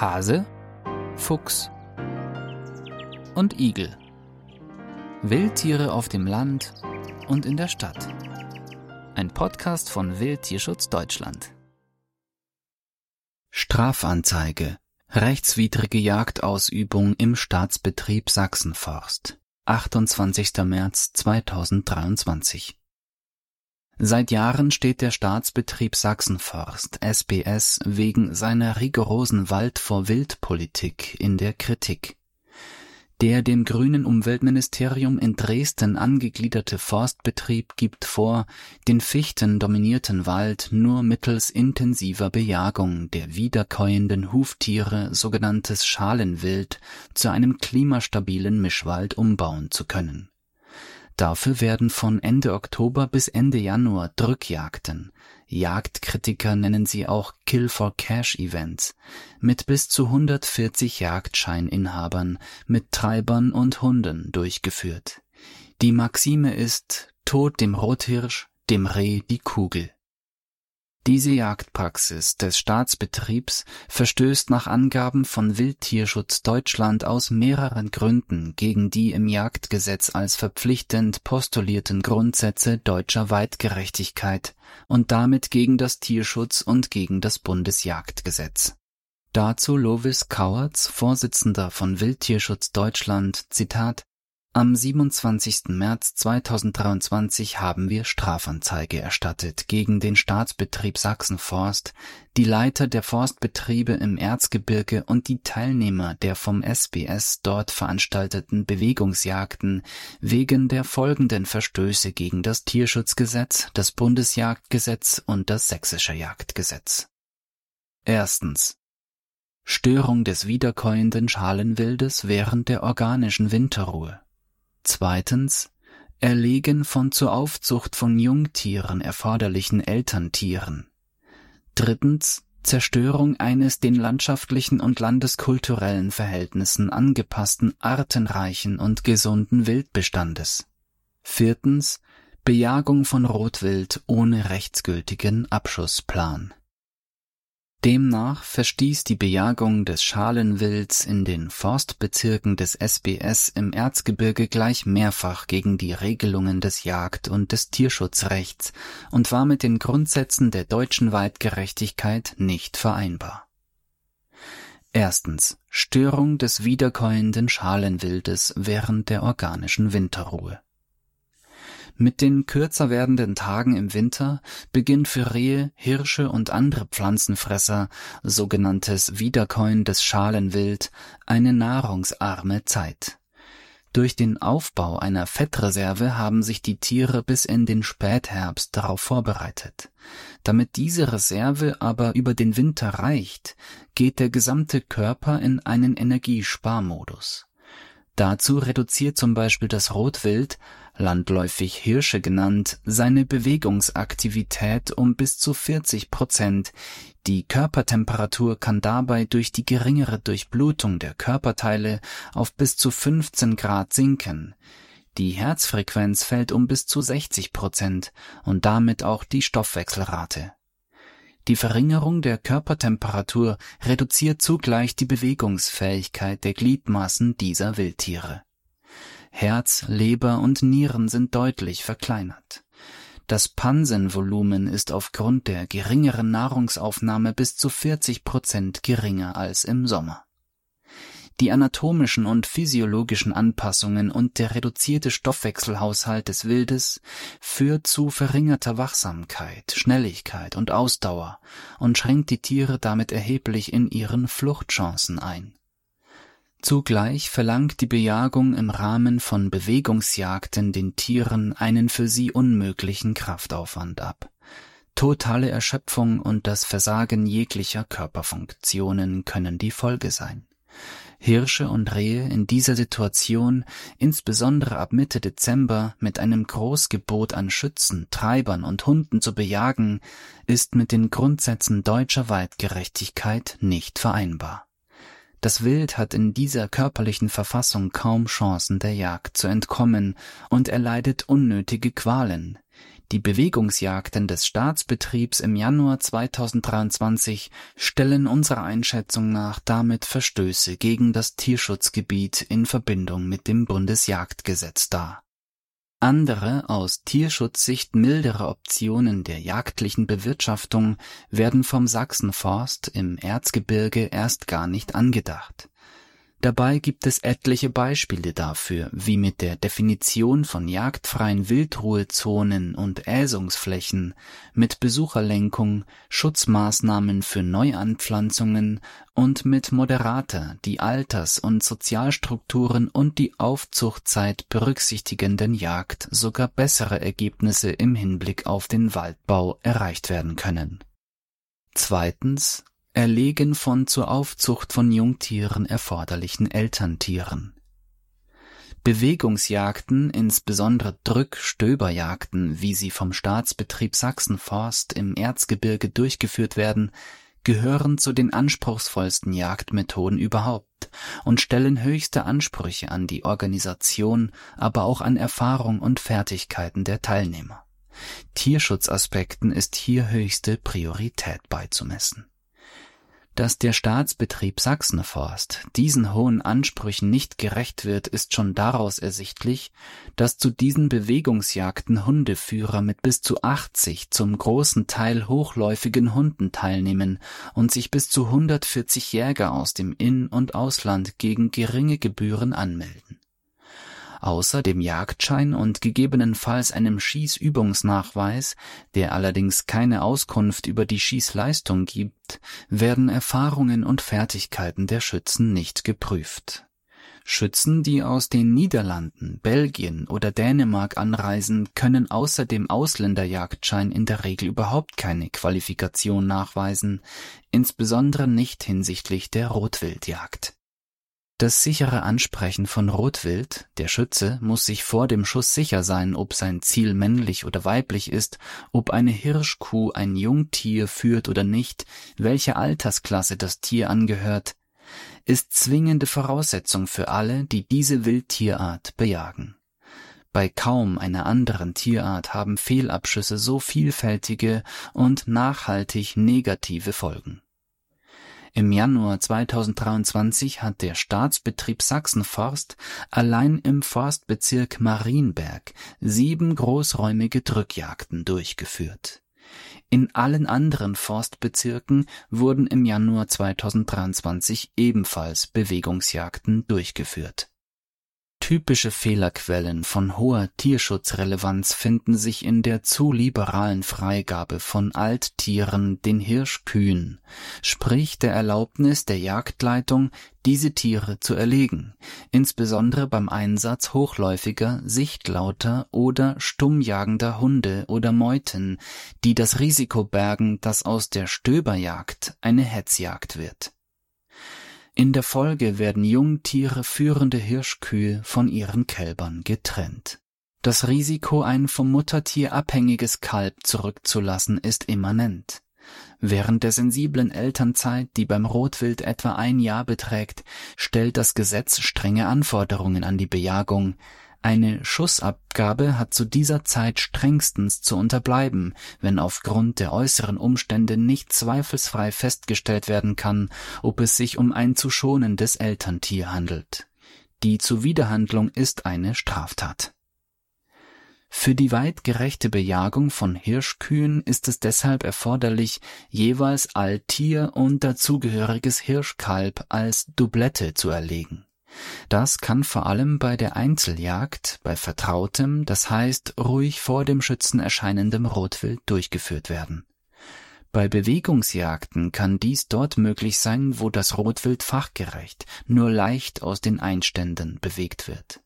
Hase, Fuchs und Igel. Wildtiere auf dem Land und in der Stadt. Ein Podcast von Wildtierschutz Deutschland. Strafanzeige. Rechtswidrige Jagdausübung im Staatsbetrieb Sachsenforst. 28. März 2023. Seit Jahren steht der Staatsbetrieb Sachsenforst SBS wegen seiner rigorosen Wald-vor-Wild-Politik in der Kritik. Der dem grünen Umweltministerium in Dresden angegliederte Forstbetrieb gibt vor, den fichtendominierten Wald nur mittels intensiver Bejagung der wiederkäuenden Huftiere, sogenanntes Schalenwild, zu einem klimastabilen Mischwald umbauen zu können Dafür werden von Ende Oktober bis Ende Januar Drückjagden, Jagdkritiker nennen sie auch Kill-for-Cash-Events, mit bis zu 140 Jagdscheininhabern, mit Treibern und Hunden durchgeführt. Die Maxime ist Tod dem Rothirsch, dem Reh die Kugel. Diese Jagdpraxis des Staatsbetriebs verstößt nach Angaben von Wildtierschutz Deutschland aus mehreren Gründen gegen die im Jagdgesetz als verpflichtend postulierten Grundsätze deutscher Weitgerechtigkeit und damit gegen das Tierschutz und gegen das Bundesjagdgesetz. Dazu Lovis Kauertz, Vorsitzender von Wildtierschutz Deutschland, Zitat am 27. März 2023 haben wir Strafanzeige erstattet gegen den Staatsbetrieb Sachsenforst, die Leiter der Forstbetriebe im Erzgebirge und die Teilnehmer der vom SBS dort veranstalteten Bewegungsjagden wegen der folgenden Verstöße gegen das Tierschutzgesetz, das Bundesjagdgesetz und das Sächsische Jagdgesetz. Erstens Störung des wiederkäuenden Schalenwildes während der organischen Winterruhe. Zweitens Erlegen von zur Aufzucht von Jungtieren erforderlichen Elterntieren. Drittens Zerstörung eines den landschaftlichen und landeskulturellen Verhältnissen angepassten, artenreichen und gesunden Wildbestandes. Viertens Bejagung von Rotwild ohne rechtsgültigen Abschussplan Demnach verstieß die Bejagung des Schalenwilds in den Forstbezirken des SBS im Erzgebirge gleich mehrfach gegen die Regelungen des Jagd- und des Tierschutzrechts und war mit den Grundsätzen der deutschen Weitgerechtigkeit nicht vereinbar. Erstens Störung des wiederkäuenden Schalenwildes während der organischen Winterruhe mit den kürzer werdenden Tagen im Winter beginnt für Rehe, Hirsche und andere Pflanzenfresser, sogenanntes Wiederkäuen des Schalenwild, eine nahrungsarme Zeit. Durch den Aufbau einer Fettreserve haben sich die Tiere bis in den Spätherbst darauf vorbereitet. Damit diese Reserve aber über den Winter reicht, geht der gesamte Körper in einen Energiesparmodus. Dazu reduziert zum Beispiel das Rotwild landläufig Hirsche genannt, seine Bewegungsaktivität um bis zu 40 Prozent. Die Körpertemperatur kann dabei durch die geringere Durchblutung der Körperteile auf bis zu 15 Grad sinken. Die Herzfrequenz fällt um bis zu 60 Prozent und damit auch die Stoffwechselrate. Die Verringerung der Körpertemperatur reduziert zugleich die Bewegungsfähigkeit der Gliedmaßen dieser Wildtiere. Herz, Leber und Nieren sind deutlich verkleinert. Das Pansenvolumen ist aufgrund der geringeren Nahrungsaufnahme bis zu 40 Prozent geringer als im Sommer. Die anatomischen und physiologischen Anpassungen und der reduzierte Stoffwechselhaushalt des Wildes führt zu verringerter Wachsamkeit, Schnelligkeit und Ausdauer und schränkt die Tiere damit erheblich in ihren Fluchtchancen ein. Zugleich verlangt die Bejagung im Rahmen von Bewegungsjagden den Tieren einen für sie unmöglichen Kraftaufwand ab. Totale Erschöpfung und das Versagen jeglicher Körperfunktionen können die Folge sein. Hirsche und Rehe in dieser Situation, insbesondere ab Mitte Dezember, mit einem Großgebot an Schützen, Treibern und Hunden zu bejagen, ist mit den Grundsätzen deutscher Weitgerechtigkeit nicht vereinbar. Das Wild hat in dieser körperlichen Verfassung kaum Chancen der Jagd zu entkommen und erleidet unnötige Qualen. Die Bewegungsjagden des Staatsbetriebs im Januar 2023 stellen unserer Einschätzung nach damit Verstöße gegen das Tierschutzgebiet in Verbindung mit dem Bundesjagdgesetz dar. Andere aus Tierschutzsicht mildere Optionen der jagdlichen Bewirtschaftung werden vom Sachsenforst im Erzgebirge erst gar nicht angedacht Dabei gibt es etliche Beispiele dafür, wie mit der Definition von jagdfreien Wildruhezonen und Äsungsflächen, mit Besucherlenkung, Schutzmaßnahmen für Neuanpflanzungen und mit moderater die Alters- und Sozialstrukturen und die Aufzuchtzeit berücksichtigenden Jagd sogar bessere Ergebnisse im Hinblick auf den Waldbau erreicht werden können. Zweitens Erlegen von zur Aufzucht von Jungtieren erforderlichen Elterntieren. Bewegungsjagden, insbesondere Drück-Stöberjagden, wie sie vom Staatsbetrieb Sachsenforst im Erzgebirge durchgeführt werden, gehören zu den anspruchsvollsten Jagdmethoden überhaupt und stellen höchste Ansprüche an die Organisation, aber auch an Erfahrung und Fertigkeiten der Teilnehmer. Tierschutzaspekten ist hier höchste Priorität beizumessen dass der Staatsbetrieb Sachsenforst diesen hohen Ansprüchen nicht gerecht wird, ist schon daraus ersichtlich, dass zu diesen Bewegungsjagden Hundeführer mit bis zu 80 zum großen Teil hochläufigen Hunden teilnehmen und sich bis zu 140 Jäger aus dem In- und Ausland gegen geringe Gebühren anmelden außer dem Jagdschein und gegebenenfalls einem Schießübungsnachweis, der allerdings keine Auskunft über die Schießleistung gibt, werden Erfahrungen und Fertigkeiten der Schützen nicht geprüft. Schützen, die aus den Niederlanden, Belgien oder Dänemark anreisen, können außer dem Ausländerjagdschein in der Regel überhaupt keine Qualifikation nachweisen, insbesondere nicht hinsichtlich der Rotwildjagd. Das sichere Ansprechen von Rotwild, der Schütze muss sich vor dem Schuss sicher sein, ob sein Ziel männlich oder weiblich ist, ob eine Hirschkuh ein Jungtier führt oder nicht, welche Altersklasse das Tier angehört, ist zwingende Voraussetzung für alle, die diese Wildtierart bejagen. Bei kaum einer anderen Tierart haben Fehlabschüsse so vielfältige und nachhaltig negative Folgen. Im Januar 2023 hat der Staatsbetrieb Sachsenforst allein im Forstbezirk Marienberg sieben großräumige Drückjagden durchgeführt. In allen anderen Forstbezirken wurden im Januar 2023 ebenfalls Bewegungsjagden durchgeführt Typische Fehlerquellen von hoher Tierschutzrelevanz finden sich in der zu liberalen Freigabe von Alttieren, den Hirschkühen, sprich der Erlaubnis der Jagdleitung, diese Tiere zu erlegen, insbesondere beim Einsatz hochläufiger, sichtlauter oder stummjagender Hunde oder Meuten, die das Risiko bergen, dass aus der Stöberjagd eine Hetzjagd wird in der Folge werden Jungtiere führende Hirschkühe von ihren Kälbern getrennt. Das Risiko, ein vom Muttertier abhängiges Kalb zurückzulassen, ist immanent. Während der sensiblen Elternzeit, die beim Rotwild etwa ein Jahr beträgt, stellt das Gesetz strenge Anforderungen an die Bejagung, eine Schussabgabe hat zu dieser Zeit strengstens zu unterbleiben, wenn aufgrund der äußeren Umstände nicht zweifelsfrei festgestellt werden kann, ob es sich um ein zu schonendes Elterntier handelt. Die Zuwiderhandlung ist eine Straftat. Für die weitgerechte Bejagung von Hirschkühen ist es deshalb erforderlich, jeweils Alttier und dazugehöriges Hirschkalb als Doublette zu erlegen das kann vor allem bei der Einzeljagd bei vertrautem, das heißt ruhig vor dem Schützen erscheinendem Rotwild durchgeführt werden. Bei Bewegungsjagden kann dies dort möglich sein, wo das Rotwild fachgerecht, nur leicht aus den Einständen bewegt wird.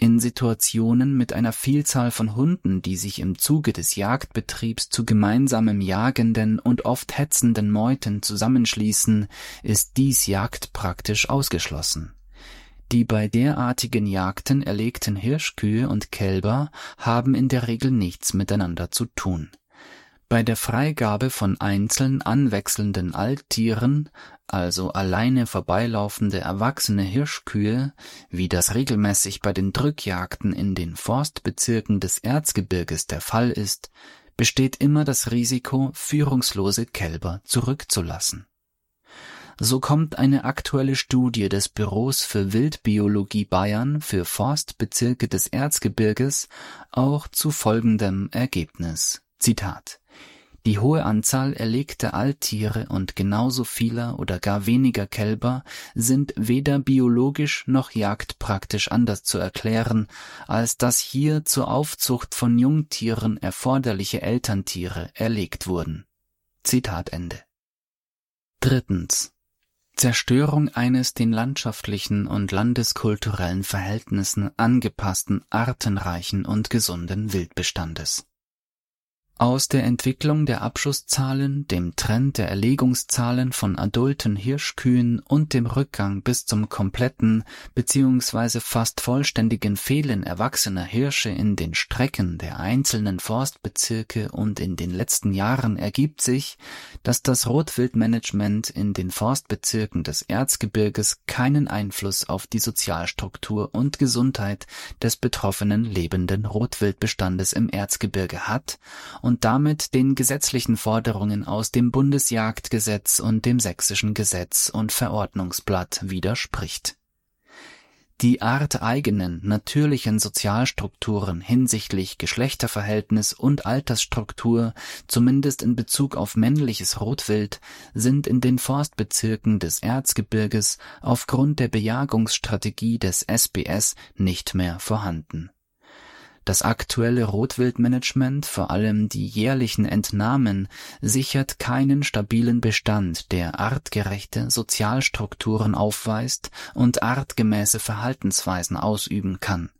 In Situationen mit einer Vielzahl von Hunden, die sich im Zuge des Jagdbetriebs zu gemeinsamem jagenden und oft hetzenden Meuten zusammenschließen, ist dies jagdpraktisch ausgeschlossen. Die bei derartigen Jagden erlegten Hirschkühe und Kälber haben in der Regel nichts miteinander zu tun. Bei der Freigabe von einzeln anwechselnden Alttieren, also alleine vorbeilaufende erwachsene Hirschkühe, wie das regelmäßig bei den Drückjagden in den Forstbezirken des Erzgebirges der Fall ist, besteht immer das Risiko, führungslose Kälber zurückzulassen. So kommt eine aktuelle Studie des Büros für Wildbiologie Bayern für Forstbezirke des Erzgebirges auch zu folgendem Ergebnis. Zitat die hohe Anzahl erlegter Alttiere und genauso vieler oder gar weniger Kälber sind weder biologisch noch jagdpraktisch anders zu erklären, als dass hier zur Aufzucht von Jungtieren erforderliche Elterntiere erlegt wurden. Zitat Ende. Drittens. Zerstörung eines den landschaftlichen und landeskulturellen Verhältnissen angepassten, artenreichen und gesunden Wildbestandes aus der Entwicklung der Abschusszahlen, dem Trend der Erlegungszahlen von adulten Hirschkühen und dem Rückgang bis zum kompletten bzw. fast vollständigen Fehlen erwachsener Hirsche in den Strecken der einzelnen Forstbezirke und in den letzten Jahren ergibt sich, dass das Rotwildmanagement in den Forstbezirken des Erzgebirges keinen Einfluss auf die Sozialstruktur und Gesundheit des betroffenen lebenden Rotwildbestandes im Erzgebirge hat und damit den gesetzlichen Forderungen aus dem Bundesjagdgesetz und dem sächsischen Gesetz und Verordnungsblatt widerspricht. Die arteigenen natürlichen Sozialstrukturen hinsichtlich Geschlechterverhältnis und Altersstruktur, zumindest in Bezug auf männliches Rotwild, sind in den Forstbezirken des Erzgebirges aufgrund der Bejagungsstrategie des SBS nicht mehr vorhanden das aktuelle Rotwildmanagement, vor allem die jährlichen Entnahmen, sichert keinen stabilen Bestand, der artgerechte Sozialstrukturen aufweist und artgemäße Verhaltensweisen ausüben kann.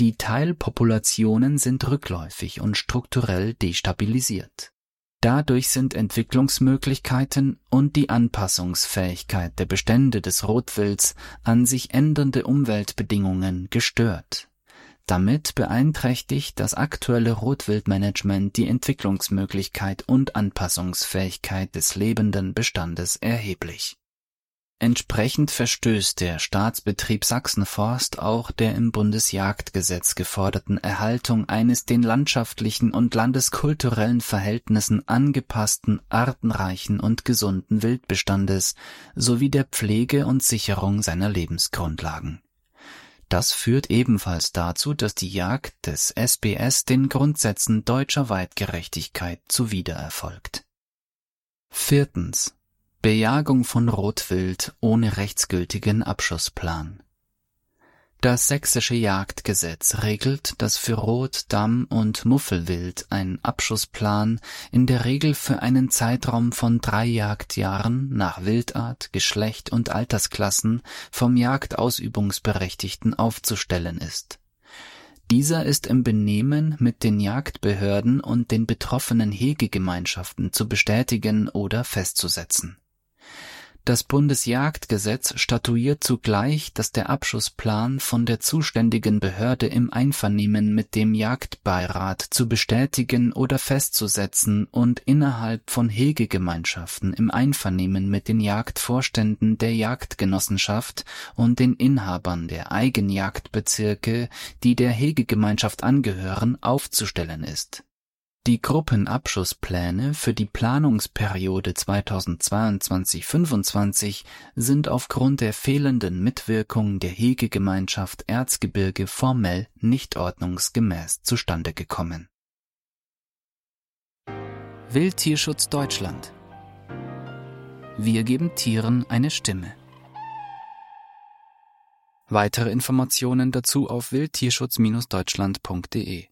Die Teilpopulationen sind rückläufig und strukturell destabilisiert. Dadurch sind Entwicklungsmöglichkeiten und die Anpassungsfähigkeit der Bestände des Rotwilds an sich ändernde Umweltbedingungen gestört damit beeinträchtigt das aktuelle Rotwildmanagement die Entwicklungsmöglichkeit und Anpassungsfähigkeit des lebenden Bestandes erheblich. Entsprechend verstößt der Staatsbetrieb Sachsenforst auch der im Bundesjagdgesetz geforderten Erhaltung eines den landschaftlichen und landeskulturellen Verhältnissen angepassten, artenreichen und gesunden Wildbestandes sowie der Pflege und Sicherung seiner Lebensgrundlagen das führt ebenfalls dazu, dass die Jagd des SBS den Grundsätzen deutscher Weitgerechtigkeit zuwider erfolgt. Viertens. Bejagung von Rotwild ohne rechtsgültigen Abschussplan. Das sächsische Jagdgesetz regelt, dass für Rot-, Damm- und Muffelwild ein Abschussplan in der Regel für einen Zeitraum von drei Jagdjahren nach Wildart, Geschlecht und Altersklassen vom Jagdausübungsberechtigten aufzustellen ist. Dieser ist im Benehmen mit den Jagdbehörden und den betroffenen Hegegemeinschaften zu bestätigen oder festzusetzen das Bundesjagdgesetz statuiert zugleich, dass der Abschussplan von der zuständigen Behörde im Einvernehmen mit dem Jagdbeirat zu bestätigen oder festzusetzen und innerhalb von Hegegemeinschaften im Einvernehmen mit den Jagdvorständen der Jagdgenossenschaft und den Inhabern der Eigenjagdbezirke, die der Hegegemeinschaft angehören, aufzustellen ist die Gruppenabschusspläne für die Planungsperiode 2022-25 sind aufgrund der fehlenden Mitwirkung der Hegegemeinschaft Erzgebirge formell nicht ordnungsgemäß zustande gekommen. Wildtierschutz Deutschland Wir geben Tieren eine Stimme. Weitere Informationen dazu auf wildtierschutz-deutschland.de